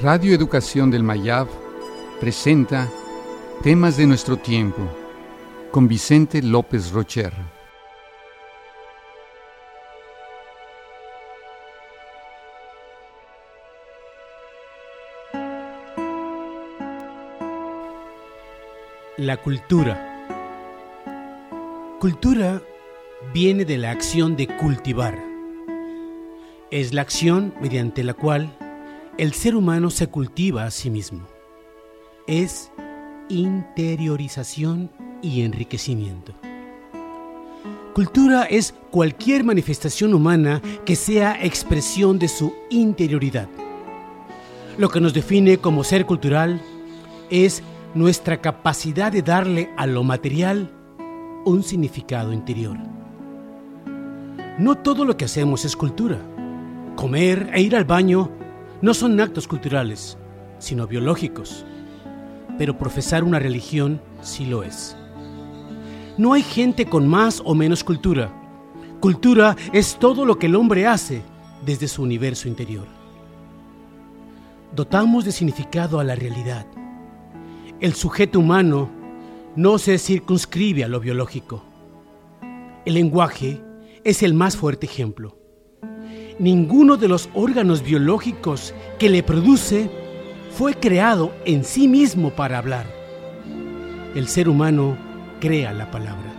Radio Educación del Mayab presenta Temas de nuestro tiempo con Vicente López Rocher. La cultura. Cultura viene de la acción de cultivar. Es la acción mediante la cual el ser humano se cultiva a sí mismo. Es interiorización y enriquecimiento. Cultura es cualquier manifestación humana que sea expresión de su interioridad. Lo que nos define como ser cultural es nuestra capacidad de darle a lo material un significado interior. No todo lo que hacemos es cultura. Comer e ir al baño no son actos culturales, sino biológicos. Pero profesar una religión sí lo es. No hay gente con más o menos cultura. Cultura es todo lo que el hombre hace desde su universo interior. Dotamos de significado a la realidad. El sujeto humano no se circunscribe a lo biológico. El lenguaje es el más fuerte ejemplo ninguno de los órganos biológicos que le produce fue creado en sí mismo para hablar. El ser humano crea la palabra.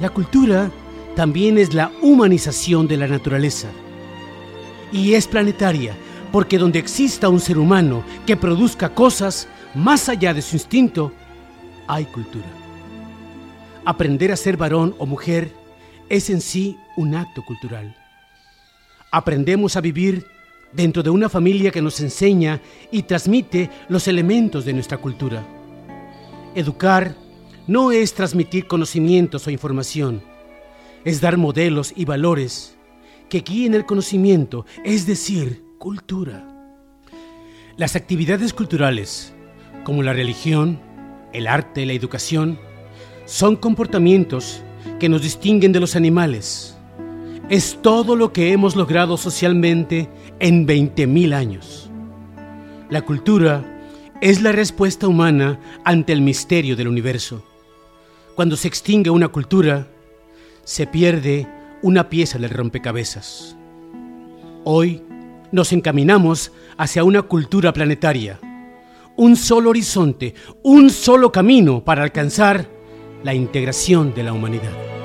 La cultura también es la humanización de la naturaleza y es planetaria porque donde exista un ser humano que produzca cosas más allá de su instinto, hay cultura. Aprender a ser varón o mujer es en sí un acto cultural. Aprendemos a vivir dentro de una familia que nos enseña y transmite los elementos de nuestra cultura. Educar no es transmitir conocimientos o información, es dar modelos y valores que guíen el conocimiento, es decir, cultura. Las actividades culturales, como la religión, el arte, la educación, son comportamientos que nos distinguen de los animales es todo lo que hemos logrado socialmente en 20.000 años. La cultura es la respuesta humana ante el misterio del universo. Cuando se extingue una cultura, se pierde una pieza del rompecabezas. Hoy nos encaminamos hacia una cultura planetaria, un solo horizonte, un solo camino para alcanzar la integración de la humanidad.